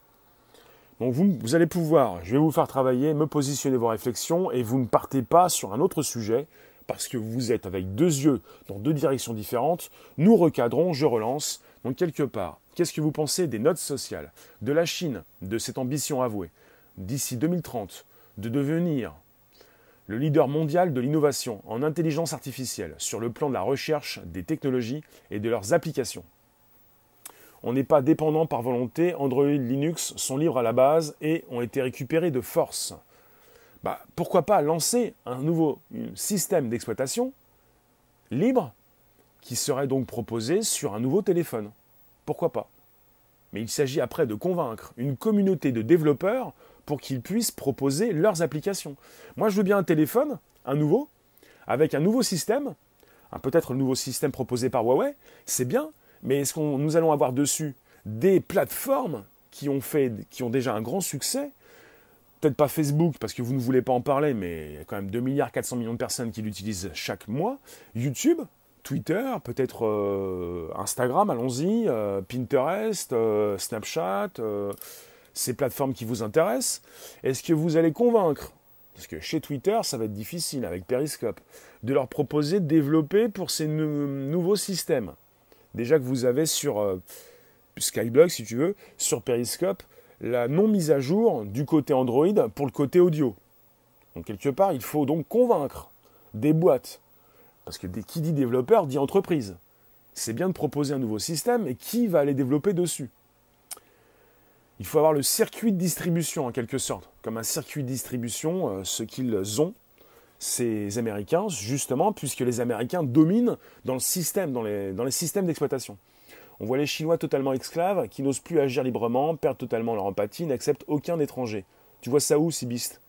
Donc vous, allez pouvoir, je vais vous faire travailler, me positionner vos réflexions et vous ne partez pas sur un autre sujet parce que vous êtes avec deux yeux dans deux directions différentes. Nous recadrons, je relance. Donc quelque part, qu'est-ce que vous pensez des notes sociales, de la Chine, de cette ambition avouée, d'ici 2030, de devenir le leader mondial de l'innovation en intelligence artificielle sur le plan de la recherche, des technologies et de leurs applications? On n'est pas dépendant par volonté, Android, Linux sont libres à la base et ont été récupérés de force. Bah, pourquoi pas lancer un nouveau système d'exploitation libre qui serait donc proposé sur un nouveau téléphone? Pourquoi pas? Mais il s'agit après de convaincre une communauté de développeurs pour qu'ils puissent proposer leurs applications. Moi, je veux bien un téléphone, un nouveau, avec un nouveau système, peut-être le nouveau système proposé par Huawei, c'est bien, mais est-ce que nous allons avoir dessus des plateformes qui ont, fait, qui ont déjà un grand succès? Peut-être pas Facebook parce que vous ne voulez pas en parler, mais il y a quand même 2 milliards 400 millions de personnes qui l'utilisent chaque mois. YouTube, Twitter, peut-être euh, Instagram, allons-y, euh, Pinterest, euh, Snapchat, ces plateformes qui vous intéressent. Est-ce que vous allez convaincre? Parce que chez Twitter, ça va être difficile avec Periscope, de leur proposer de développer pour ces nouveaux systèmes. Déjà que vous avez sur Skyblog, si tu veux, sur Periscope, la non mise à jour du côté Android pour le côté audio. Donc quelque part, il faut donc convaincre des boîtes, parce que qui dit développeur dit entreprise. C'est bien de proposer un nouveau système, et qui va aller développer dessus Il faut avoir le circuit de distribution en quelque sorte, comme un circuit de distribution, euh, ce qu'ils ont, ces Américains, justement, puisque les Américains dominent dans le système, dans les systèmes d'exploitation. On voit les Chinois totalement esclaves, qui n'osent plus agir librement, perdent totalement leur empathie, n'acceptent aucun étranger. Tu vois ça où, Sibiste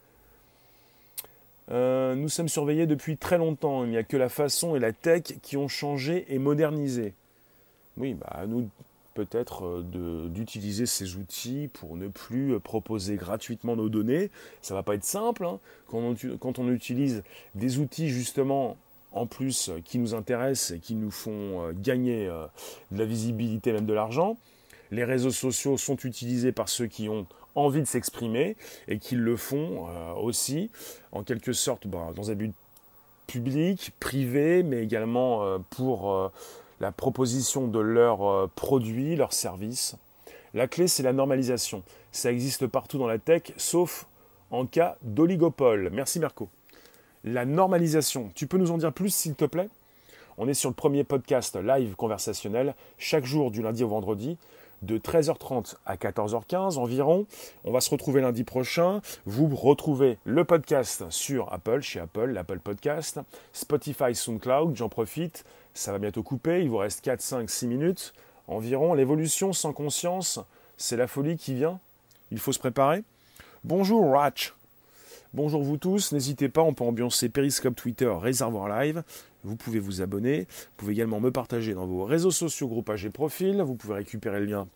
euh, Nous sommes surveillés depuis très longtemps. Il n'y a que la façon et la tech qui ont changé et modernisé. Oui, bah, nous peut-être euh, d'utiliser ces outils pour ne plus proposer gratuitement nos données. Ça va pas être simple. Hein. quand on utilise des outils justement en plus euh, qui nous intéressent et qui nous font euh, gagner euh, de la visibilité, même de l'argent. Les réseaux sociaux sont utilisés par ceux qui ont envie de s'exprimer et qui le font aussi, en quelque sorte, bah, dans un but public, privé, mais également pour la proposition de leurs produits, leurs services. La clé, c'est la normalisation. Ça existe partout dans la tech, sauf en cas d'oligopole. Merci Merco la normalisation. Tu peux nous en dire plus, s'il te plaît? On est sur le premier podcast live conversationnel, chaque jour du lundi au vendredi, de 13h30 à 14h15 environ. On va se retrouver lundi prochain. Vous retrouvez le podcast sur Apple, chez Apple, l'Apple Podcast, Spotify, SoundCloud, j'en profite. Ça va bientôt couper, il vous reste 4, 5, 6 minutes environ. L'évolution sans conscience, c'est la folie qui vient. Il faut se préparer. Bonjour Ratch. Bonjour vous tous, n'hésitez pas, on peut ambiancer Periscope, Twitter, Réservoir Live. Vous pouvez vous abonner. Vous pouvez également me partager dans vos réseaux sociaux, groupages et profils. Vous pouvez récupérer le lien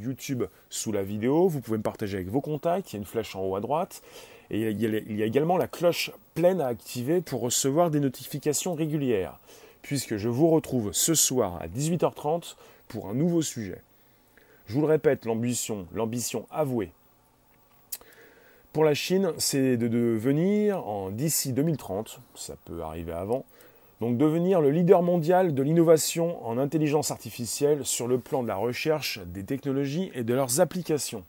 YouTube sous la vidéo. Vous pouvez me partager avec vos contacts. Il y a une flèche en haut à droite. Et il y a également la cloche pleine à activer pour recevoir des notifications régulières. Puisque je vous retrouve ce soir à 18h30 pour un nouveau sujet. Je vous le répète, l'ambition, l'ambition avouée pour la Chine, c'est de devenir, d'ici 2030, ça peut arriver avant, donc devenir le leader mondial de l'innovation en intelligence artificielle sur le plan de la recherche, des technologies et de leurs applications.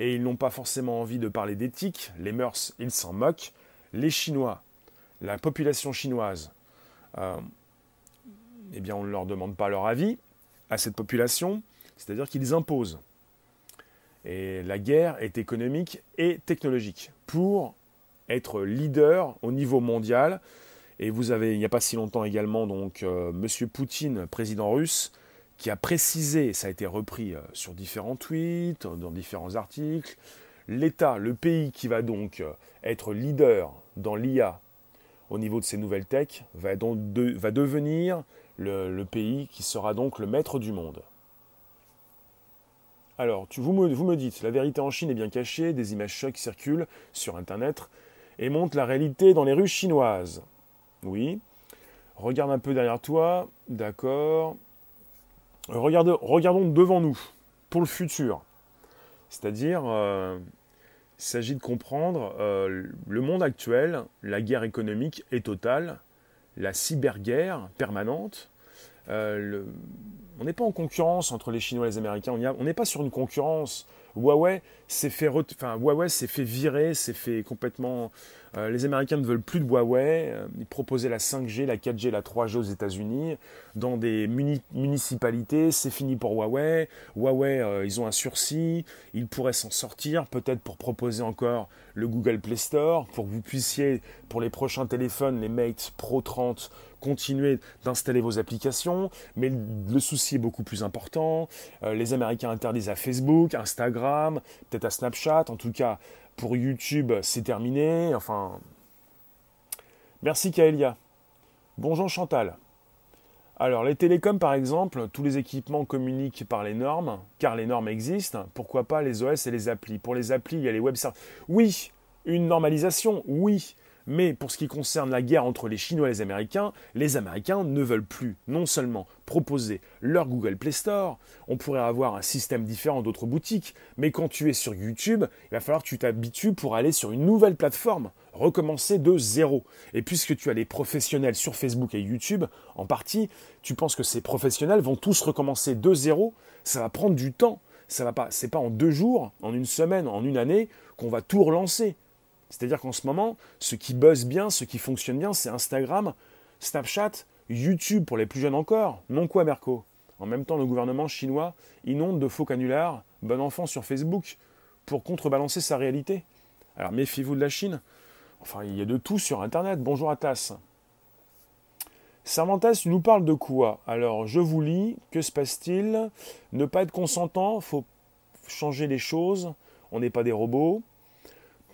Et ils n'ont pas forcément envie de parler d'éthique, les mœurs, ils s'en moquent. Les Chinois, la population chinoise, euh, eh bien on ne leur demande pas leur avis à cette population, c'est-à-dire qu'ils imposent. Et la guerre est économique et technologique pour être leader au niveau mondial. Et vous avez, il n'y a pas si longtemps également, donc euh, Monsieur Poutine, président russe, qui a précisé, ça a été repris euh, sur différents tweets, dans différents articles, l'État, le pays qui va donc euh, être leader dans l'IA au niveau de ces nouvelles techs, va, donc va devenir le pays qui sera donc le maître du monde. Alors, vous, me, dites, la vérité en Chine est bien cachée, des images chocs circulent sur Internet et montrent la réalité dans les rues chinoises. Oui. Regarde un peu derrière toi, d'accord. regardons devant nous, pour le futur. C'est-à-dire, euh, il s'agit de comprendre euh, le monde actuel, la guerre économique est totale, la cyberguerre permanente, euh, on n'est pas en concurrence entre les Chinois et les Américains. On n'est pas sur une concurrence. Huawei s'est fait, enfin, Huawei s'est fait virer, s'est fait complètement. Euh, les Américains ne veulent plus de Huawei. Euh, ils proposaient la 5G, la 4G, la 3G aux États-Unis dans des municipalités. C'est fini pour Huawei. Huawei, ils ont un sursis. Ils pourraient s'en sortir, peut-être pour proposer encore le Google Play Store, pour que vous puissiez, pour les prochains téléphones, les Mate Pro 30, continuer d'installer vos applications, mais le souci est beaucoup plus important. Euh, les Américains interdisent à Facebook, Instagram, peut-être à Snapchat, en tout cas pour YouTube c'est terminé. Enfin, merci Kaelia. Bonjour Chantal. Alors, les télécoms, par exemple, tous les équipements communiquent par les normes, car les normes existent. Pourquoi pas les OS et les applis? Pour les applis, il y a les web services. Oui, une normalisation, oui. Mais pour ce qui concerne la guerre entre les Chinois et les Américains, les Américains ne veulent plus non seulement proposer leur Google Play Store, on pourrait avoir un système différent d'autres boutiques, mais quand tu es sur YouTube, il va falloir que tu t'habitues pour aller sur une nouvelle plateforme, recommencer de zéro. Et puisque tu as les professionnels sur Facebook et YouTube, en partie, tu penses que ces professionnels vont tous recommencer de zéro, ça va prendre du temps. Ça va c'est pas en deux jours, en une semaine, en une année qu'on va tout relancer. C'est-à-dire qu'en ce moment, ce qui buzz bien, ce qui fonctionne bien, c'est Instagram, Snapchat, YouTube pour les plus jeunes encore. Non quoi, Merco? En même temps, le gouvernement chinois inonde de faux canulars, bon enfant sur Facebook, pour contrebalancer sa réalité. Alors méfiez-vous de la Chine. Enfin, il y a de tout sur Internet. Bonjour à Tass. Cervantes nous parle de quoi? Alors, je vous lis. Que se passe-t-il? Ne pas être consentant, faut changer les choses. On n'est pas des robots.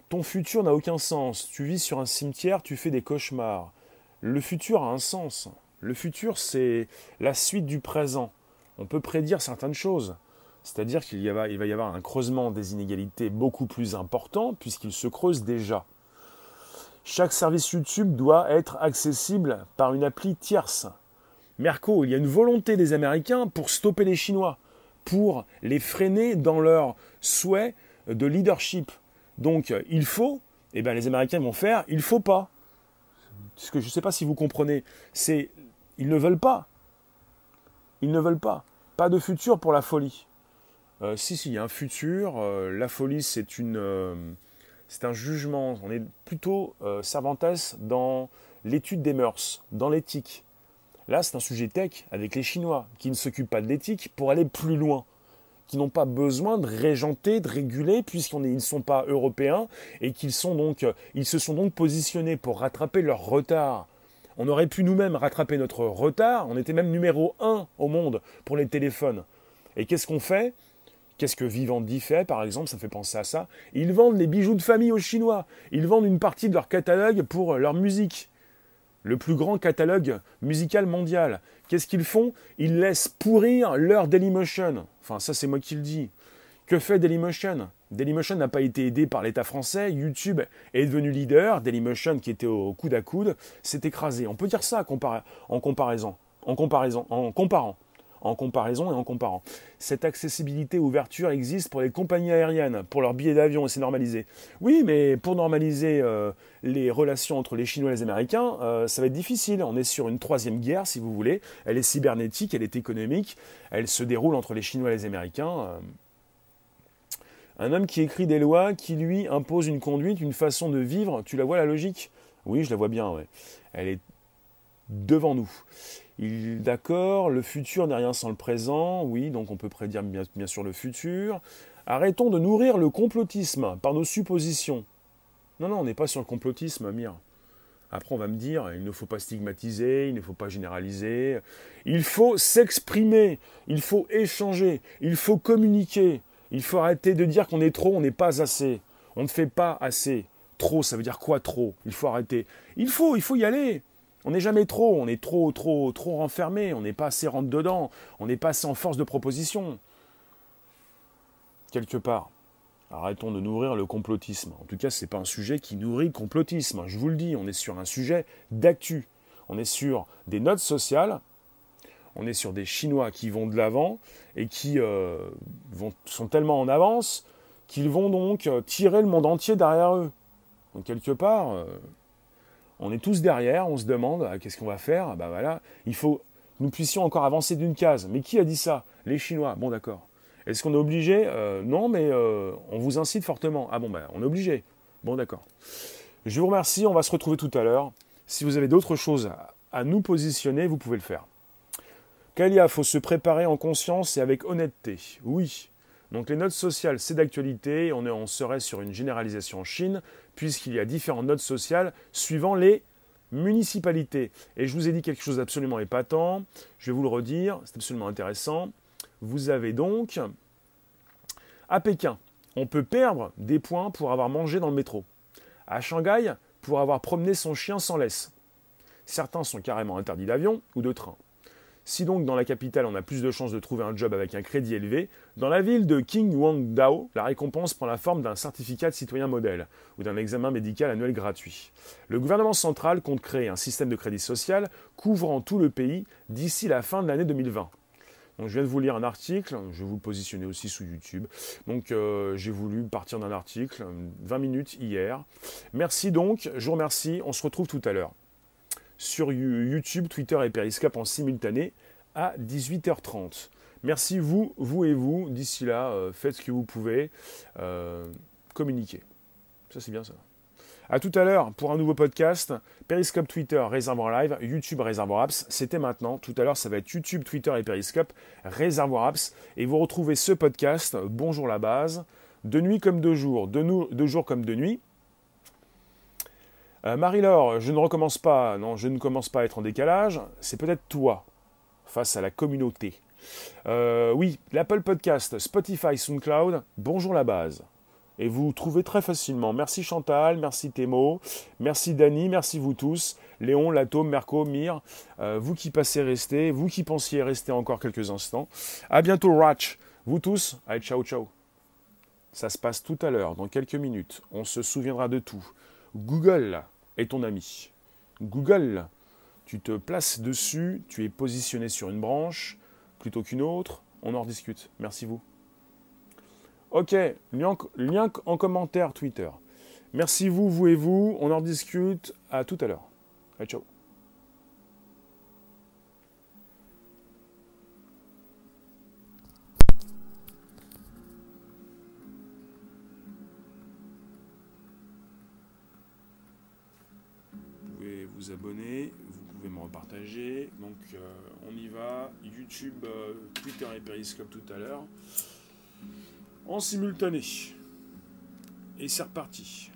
Ton futur n'a aucun sens. Tu vis sur un cimetière, tu fais des cauchemars. Le futur a un sens. Le futur, c'est la suite du présent. On peut prédire certaines choses. C'est-à-dire qu'il va y avoir un creusement des inégalités beaucoup plus important puisqu'il se creuse déjà. Chaque service YouTube doit être accessible par une appli tierce. Merco, il y a une volonté des Américains pour stopper les Chinois, pour les freiner dans leur souhait de leadership. Donc il faut, et eh bien les Américains vont faire, il faut pas. Ce que je ne sais pas si vous comprenez, c'est ils ne veulent pas. Ils ne veulent pas. Pas de futur pour la folie. Euh, si, si, il y a un futur. Euh, la folie, c'est une, euh, c'est un jugement. On est plutôt Cervantes dans l'étude des mœurs, dans l'éthique. Là, c'est un sujet tech avec les Chinois qui ne s'occupent pas de l'éthique pour aller plus loin qui n'ont pas besoin de régenter, de réguler, puisqu'ils ne sont pas européens et qu'ils euh, se sont donc positionnés pour rattraper leur retard. On aurait pu nous-mêmes rattraper notre retard, on était même numéro un au monde pour les téléphones. Et qu'est-ce qu'on fait? Qu'est-ce que Vivendi fait, par exemple? Ça fait penser à ça. Ils vendent les bijoux de famille aux Chinois. Ils vendent une partie de leur catalogue pour leur musique le plus grand catalogue musical mondial. Qu'est-ce qu'ils font? Ils laissent pourrir leur Dailymotion. Enfin, ça, c'est moi qui le dis. Que fait Dailymotion? Dailymotion n'a pas été aidé par l'État français. YouTube est devenu leader. Dailymotion, qui était au coude à coude, s'est écrasé. On peut dire ça en comparaison. En comparaison. En comparant en comparaison et en comparant. Cette accessibilité, ouverture existe pour les compagnies aériennes, pour leurs billets d'avion, et c'est normalisé. Oui, mais pour normaliser euh, les relations entre les Chinois et les Américains, euh, ça va être difficile. On est sur une troisième guerre, si vous voulez. Elle est cybernétique, elle est économique, elle se déroule entre les Chinois et les Américains. Euh. Un homme qui écrit des lois qui lui impose une conduite, une façon de vivre, tu la vois la logique? Oui, je la vois bien. Elle est devant nous. D'accord, le futur n'est rien sans le présent, oui, donc on peut prédire bien, sûr le futur. Arrêtons de nourrir le complotisme par nos suppositions. Non, non, on n'est pas sur le complotisme, Mire. Après, on va me dire, il ne faut pas stigmatiser, il ne faut pas généraliser. Il faut s'exprimer, il faut échanger, il faut communiquer. Il faut arrêter de dire qu'on est trop, on n'est pas assez. On ne fait pas assez. Trop, ça veut dire quoi trop? Il faut arrêter. Il faut, il faut y aller. On n'est jamais trop, on est trop, trop, trop renfermé, on n'est pas assez rentre dedans, on n'est pas assez en force de proposition. Quelque part. Arrêtons de nourrir le complotisme. En tout cas, ce n'est pas un sujet qui nourrit le complotisme. Je vous le dis, on est sur un sujet d'actu. On est sur des notes sociales. On est sur des Chinois qui vont de l'avant et qui euh, sont tellement en avance qu'ils vont donc euh, tirer le monde entier derrière eux. Donc quelque part, euh, on est tous derrière, on se demande ah, qu'est-ce qu'on va faire? Ben voilà, il faut que nous puissions encore avancer d'une case. Mais qui a dit ça? Les Chinois. Bon, d'accord. Est-ce qu'on est obligé? Euh, Non, mais euh, on vous incite fortement. Ah bon, ben, on est obligé. Bon, d'accord. Je vous remercie. On va se retrouver tout à l'heure. Si vous avez d'autres choses à, nous positionner, vous pouvez le faire. Kalia, faut se préparer en conscience et avec honnêteté. Oui. Donc les notes sociales, c'est d'actualité. On, on serait sur une généralisation en Chine puisqu'il y a différentes notes sociales suivant les municipalités. Et je vous ai dit quelque chose d'absolument épatant, je vais vous le redire, c'est absolument intéressant. Vous avez donc, à Pékin, on peut perdre des points pour avoir mangé dans le métro. À Shanghai, pour avoir promené son chien sans laisse. Certains sont carrément interdits d'avion ou de train. Si donc dans la capitale on a plus de chances de trouver un job avec un crédit élevé, dans la ville de King Dao, la récompense prend la forme d'un certificat de citoyen modèle ou d'un examen médical annuel gratuit. Le gouvernement central compte créer un système de crédit social couvrant tout le pays d'ici la fin de l'année 2020. Donc, je viens de vous lire un article, je vais vous le positionner aussi sous YouTube. Donc euh, j'ai voulu partir d'un article, 20 minutes hier. Merci donc, je vous remercie, on se retrouve tout à l'heure sur YouTube, Twitter et Periscope en simultané à 18h30. Merci vous, vous et vous. D'ici là, euh, faites ce que vous pouvez. Euh, communiquer. Ça, c'est bien ça. A tout à l'heure pour un nouveau podcast. Periscope, Twitter, Réservoir Live, YouTube, Réservoir Apps. C'était maintenant. Tout à l'heure, ça va être YouTube, Twitter et Periscope, Réservoir Apps. Et vous retrouvez ce podcast, Bonjour la base, de nuit comme de jour, de jour comme de nuit. Euh, Marie-Laure, je ne recommence pas, non, je ne commence pas à être en décalage. C'est peut-être toi, face à la communauté. Euh, oui, l'Apple Podcast, Spotify, SoundCloud, bonjour la base. Et vous trouvez très facilement. Merci Chantal, merci Thémo, merci Dany, merci vous tous. Léon, Latome, Merco, Mire, euh, vous qui passez rester, vous qui pensiez rester encore quelques instants. À bientôt Ratch, vous tous, allez ciao ciao. Ça se passe tout à l'heure, dans quelques minutes. On se souviendra de tout. Google, est ton ami. Google, tu te places dessus, tu es positionné sur une branche plutôt qu'une autre, on en rediscute. Merci vous. Ok, lien, en commentaire Twitter. Merci vous, vous et vous, on en rediscute. À tout à l'heure. Ciao. Vous abonner, vous pouvez me repartager. Donc euh, on y va, YouTube, euh, Twitter et Periscope tout à l'heure, en simultané. Et c'est reparti.